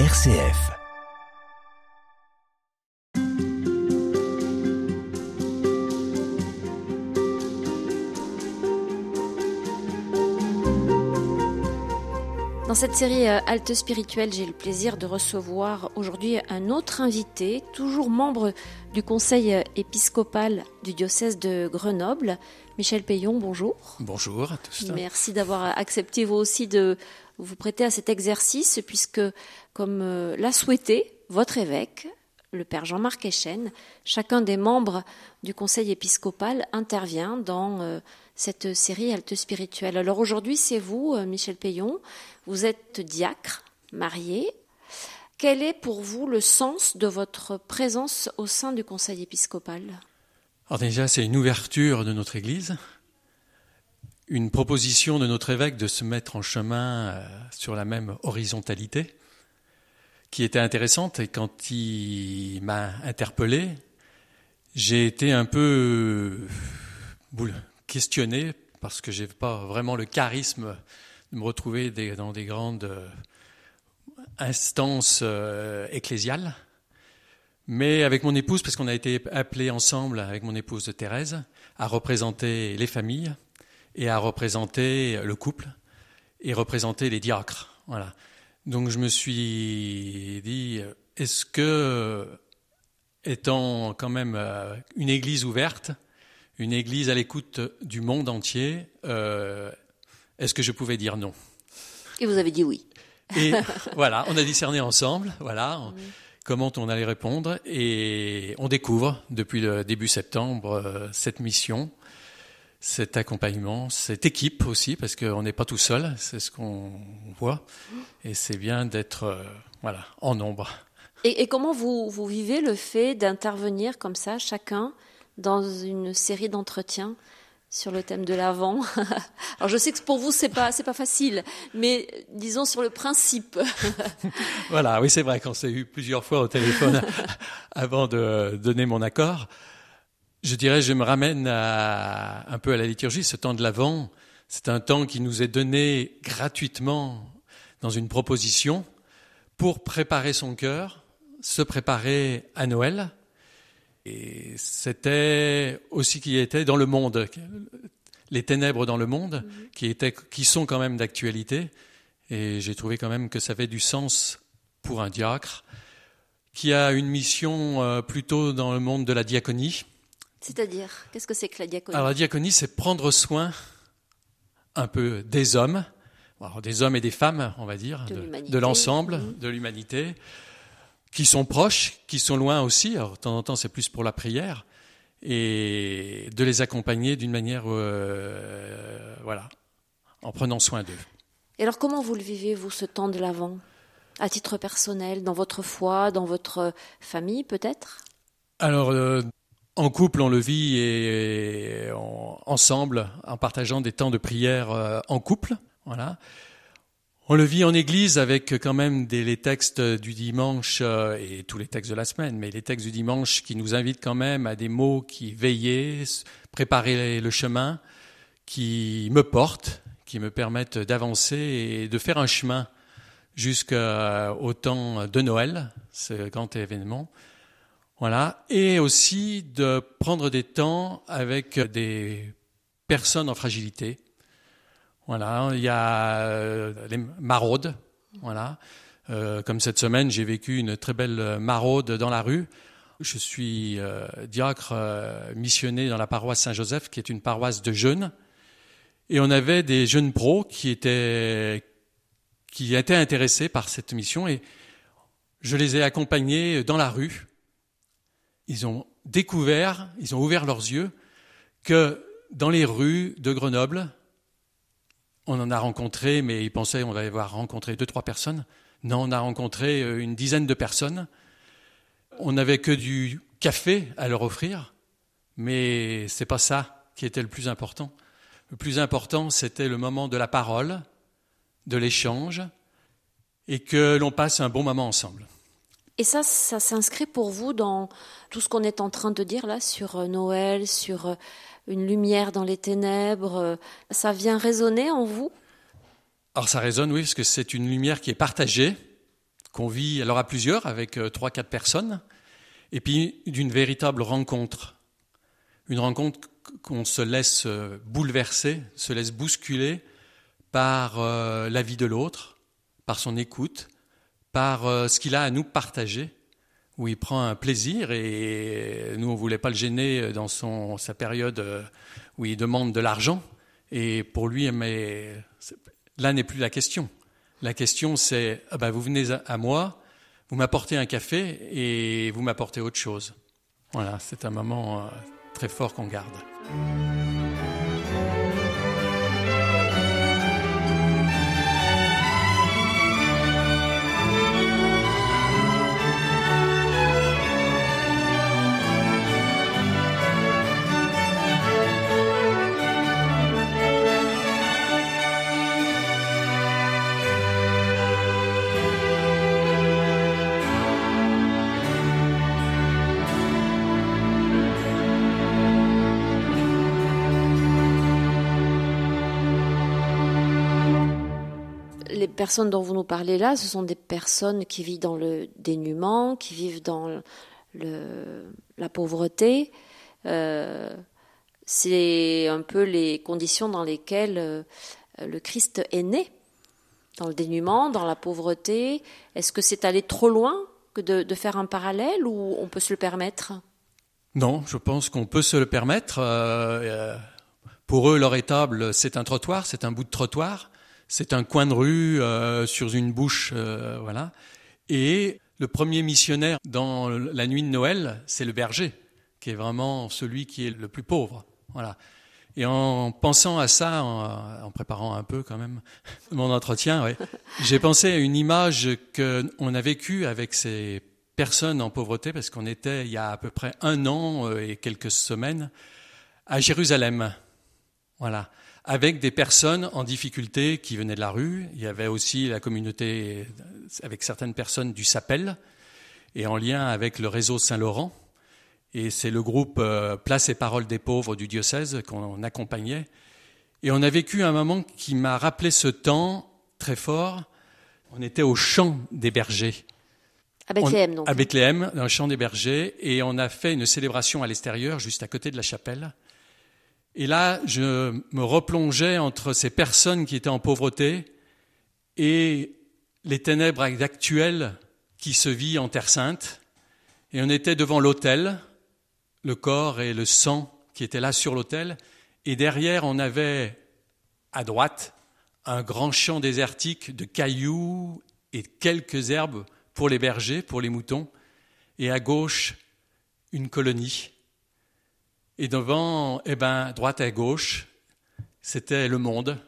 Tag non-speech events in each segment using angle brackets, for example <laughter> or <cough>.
RCF. Dans cette série euh, Halte spirituelle, j'ai le plaisir de recevoir aujourd'hui un autre invité, toujours membre du conseil euh, épiscopal du diocèse de Grenoble, Michel Payon, bonjour. Bonjour à tous. Merci d'avoir accepté vous aussi de vous prêter à cet exercice, puisque, comme euh, l'a souhaité votre évêque, le père Jean-Marc Echen, chacun des membres du conseil épiscopal intervient dans euh, cette série Halte spirituelle. Alors aujourd'hui, c'est vous, euh, Michel Payon, vous êtes diacre, marié. Quel est pour vous le sens de votre présence au sein du conseil épiscopal? Alors déjà, c'est une ouverture de notre Église, une proposition de notre évêque de se mettre en chemin euh, sur la même horizontalité, qui était intéressante. Et quand il m'a interpellé, j'ai été un peu euh, questionné parce que j'ai pas vraiment le charisme de me retrouver dans des grandes euh, instances ecclésiales. Mais avec mon épouse, parce qu'on a été appelés ensemble avec mon épouse Thérèse à représenter les familles et à représenter le couple et représenter les diacres. Voilà. Donc je me suis dit, est-ce que, étant quand même euh, une église ouverte, une église à l'écoute du monde entier, euh, est-ce que je pouvais dire non? Et vous avez dit oui. Et <laughs> voilà, on a discerné ensemble, voilà, comment on allait répondre, et on découvre depuis le début septembre euh, cette mission cet accompagnement, cette équipe aussi, parce qu'on n'est pas tout seul, c'est ce qu'on voit, et c'est bien d'être euh, voilà, en nombre. Et, et comment vous, vous, vivez le fait d'intervenir comme ça, chacun, dans une série d'entretiens sur le thème de l'avant <laughs> Alors je sais que pour vous c'est pas c'est pas facile, mais disons sur le principe. <laughs> voilà, oui c'est vrai qu'on s'est eu plusieurs fois au téléphone <laughs> avant de donner mon accord. Je dirais, je me ramène à, un peu à la liturgie, ce temps de l'Avent. C'est un temps qui nous est donné gratuitement dans une proposition pour préparer son cœur, se préparer à Noël. Et c'était aussi qui était dans le monde, les ténèbres dans le monde, mhm. qui, étaient, qui sont quand même d'actualité. Et j'ai trouvé quand même que ça avait du sens pour un diacre qui a une mission euh, plutôt dans le monde de la diaconie c'est-à-dire, qu'est-ce que c'est que la diaconie? Alors la diaconie, c'est prendre soin un peu des hommes, des hommes et des femmes, on va dire, de, l'ensemble, mhm. de l'humanité, qui sont proches, qui sont loin aussi. Alors de temps en temps, c'est plus pour la prière, et de les accompagner d'une manière, euh, voilà, en prenant soin d'eux. Et alors, comment vous le vivez, vous, ce temps de l'Avent? À titre personnel, dans votre foi, dans votre famille, peut-être? Alors, euh, en couple, on le vit et, ensemble, en partageant des temps de prière euh, en couple. Voilà. On le vit en église avec quand même les textes du dimanche euh, et tous les textes de la semaine, mais les textes du dimanche qui nous invitent quand même à des mots qui veiller, préparer le chemin, qui me portent, qui me permettent d'avancer et de faire un chemin jusqu'au temps de Noël, ce grand événement. Voilà. Et aussi de prendre des temps avec des personnes en fragilité. Voilà. Il y a euh, les maraudes. Voilà. Euh, comme cette semaine, j'ai vécu une très belle maraude dans la rue. Je suis euh, diacre missionné dans la paroisse Saint-Joseph, qui est une paroisse de jeunes. Et on avait des jeunes pros qui étaient, qui étaient intéressés par cette mission et je les ai accompagnés dans la rue ils ont découvert, ils ont ouvert leurs yeux que dans les rues de Grenoble, on en a rencontré, mais ils pensaient on allait avoir rencontré deux, trois personnes. Non, on a rencontré euh, une dizaine de personnes. On n'avait que du café à leur offrir, mais c'est pas ça qui était le plus important. Le plus important, c'était le moment de la parole, de l'échange, et que l'on passe un bon moment ensemble. Et ça, ça s'inscrit pour vous dans tout ce qu'on est en train de dire là sur euh, Noël, sur euh, une lumière dans les ténèbres. Euh, ça vient résonner en vous? Alors ça résonne, oui, parce que c'est une lumière qui est partagée qu'on vit alors à plusieurs avec trois quatre personnes, et puis d'une véritable rencontre, une rencontre qu'on se laisse bouleverser, se laisse bousculer par la vie de l'autre, par son écoute, par ce qu'il a à nous partager où il prend un plaisir et nous on voulait pas le gêner dans son sa période euh, où il demande de l'argent et pour lui mais là n'est plus la question. La question c'est ah ben, vous venez à moi, vous m'apportez un café et vous m'apportez autre chose. Voilà, c'est un moment euh, très fort qu'on garde. Personnes dont vous nous parlez là, ce sont des personnes qui vivent dans le dénuement, qui vivent dans la pauvreté. Euh, c'est un peu les conditions dans lesquelles euh, le Christ est né, dans le dénuement, dans la pauvreté. Est-ce que c'est aller trop loin que de, faire un parallèle ou on peut se le permettre? Non, je pense qu'on peut se le permettre. Euh, pour eux, leur étable, c'est un trottoir, c'est un bout de trottoir c'est un coin de rue euh, sur une bouche, euh, voilà. Et le premier missionnaire dans la nuit de Noël, c'est le berger, qui est vraiment celui qui est le plus pauvre, voilà. Et en pensant à ça, en, préparant un peu quand même <laughs> mon entretien, <laughs> j'ai pensé à une image qu'on a vécue avec ces personnes en pauvreté, parce qu'on était il y a à peu près un an euh, et quelques semaines à Jérusalem. Voilà avec des personnes en difficulté qui venaient de la rue. Il y avait aussi la communauté avec certaines personnes du Sapel et en lien avec le réseau Saint-Laurent. Et c'est le groupe euh, Place et Parole des pauvres du diocèse qu'on accompagnait. Et on a vécu un moment qui m'a rappelé ce temps très fort. On était au champ des bergers. À Bethléem, donc. À Bethléem, dans le champ des bergers. Et on a fait une célébration à l'extérieur, juste à côté de la chapelle. Et là, je me replongeais entre ces personnes qui étaient en pauvreté et les ténèbres actuelles qui se vivent en Terre Sainte. Et on était devant l'autel, le corps et le sang qui étaient là sur l'autel. Et derrière, on avait à droite un grand champ désertique de cailloux et quelques herbes pour les bergers, pour les moutons. Et à gauche, une colonie et devant, eh ben, droite et gauche, c'était le monde.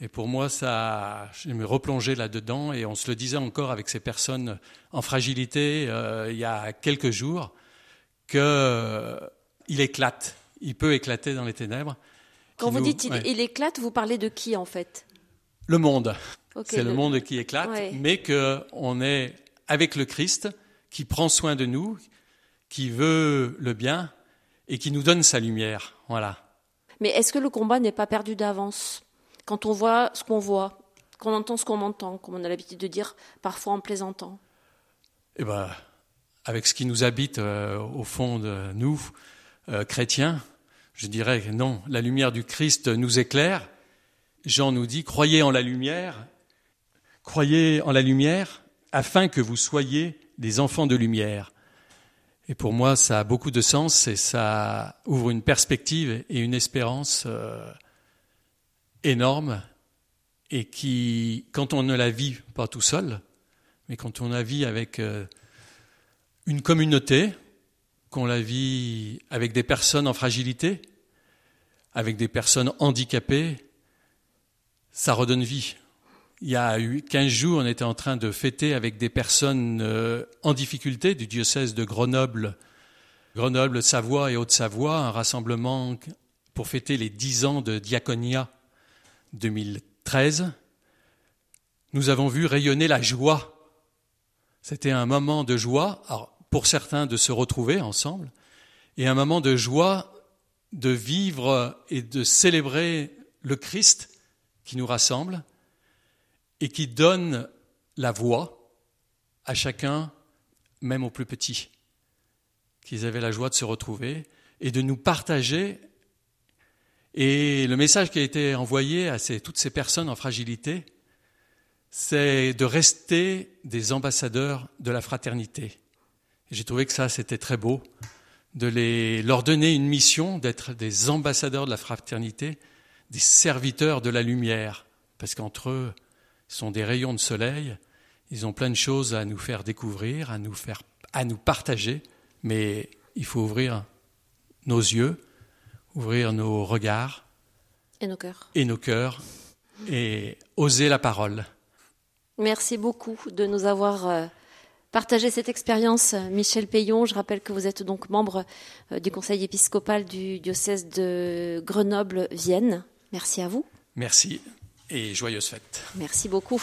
Et pour moi, ça, je me replongeais là-dedans et on se le disait encore avec ces personnes en fragilité euh, il y a quelques jours qu'il euh, éclate, il peut éclater dans les ténèbres. Quand vous dites il, éclate, vous parlez de qui en fait? Le monde. C'est le... monde qui éclate, mais qu'on est avec le Christ qui prend soin de nous, qui veut le bien et qui nous donne sa lumière. Voilà. Mais est-ce que le combat n'est pas perdu d'avance quand on voit ce qu'on voit, qu'on entend ce qu'on entend, comme on a l'habitude de dire parfois en plaisantant? Eh ben, avec ce qui nous habite euh, au fond de nous, euh, chrétiens, je dirais que non, la lumière du Christ nous éclaire. Jean nous dit, croyez en la lumière, croyez en la lumière afin que vous soyez des enfants de lumière. Et pour moi, ça a beaucoup de sens et ça ouvre une perspective et une espérance euh, énorme et qui, quand on ne la vit pas tout seul, mais quand on la vit avec euh, une communauté, qu'on la vit avec des personnes en fragilité, avec des personnes handicapées, ça redonne vie. Il y a eu 15 jours, on était en train de fêter avec des personnes euh, en difficulté du diocèse de Grenoble, Grenoble, Savoie et Haute-Savoie, un rassemblement pour fêter les 10 ans de Diaconia 2013. Nous avons vu rayonner la joie. C'était un moment de joie, pour certains de se retrouver ensemble, et un moment de joie de vivre et de célébrer le Christ qui nous rassemble et qui donne la voix à chacun, même aux plus petits, qu'ils avaient la joie de se retrouver et de nous partager. Et le message qui a été envoyé à toutes ces personnes en fragilité, c'est de rester des ambassadeurs de la fraternité. J'ai trouvé que ça, c'était très beau, de leur donner une mission d'être des ambassadeurs de la fraternité, des serviteurs de la lumière, parce qu'entre eux, sont des rayons de soleil, ils ont plein de choses à nous faire découvrir, à nous faire, à nous partager, mais il faut ouvrir nos yeux, ouvrir nos regards et nos cœurs, et nos cœurs, et oser la parole. Merci beaucoup de nous avoir euh, partagé cette expérience, Michel Payon. Je rappelle que vous êtes donc membre euh, du conseil épiscopal du diocèse de Grenoble-Vienne. Merci à vous. Merci et joyeuses fêtes. Merci beaucoup.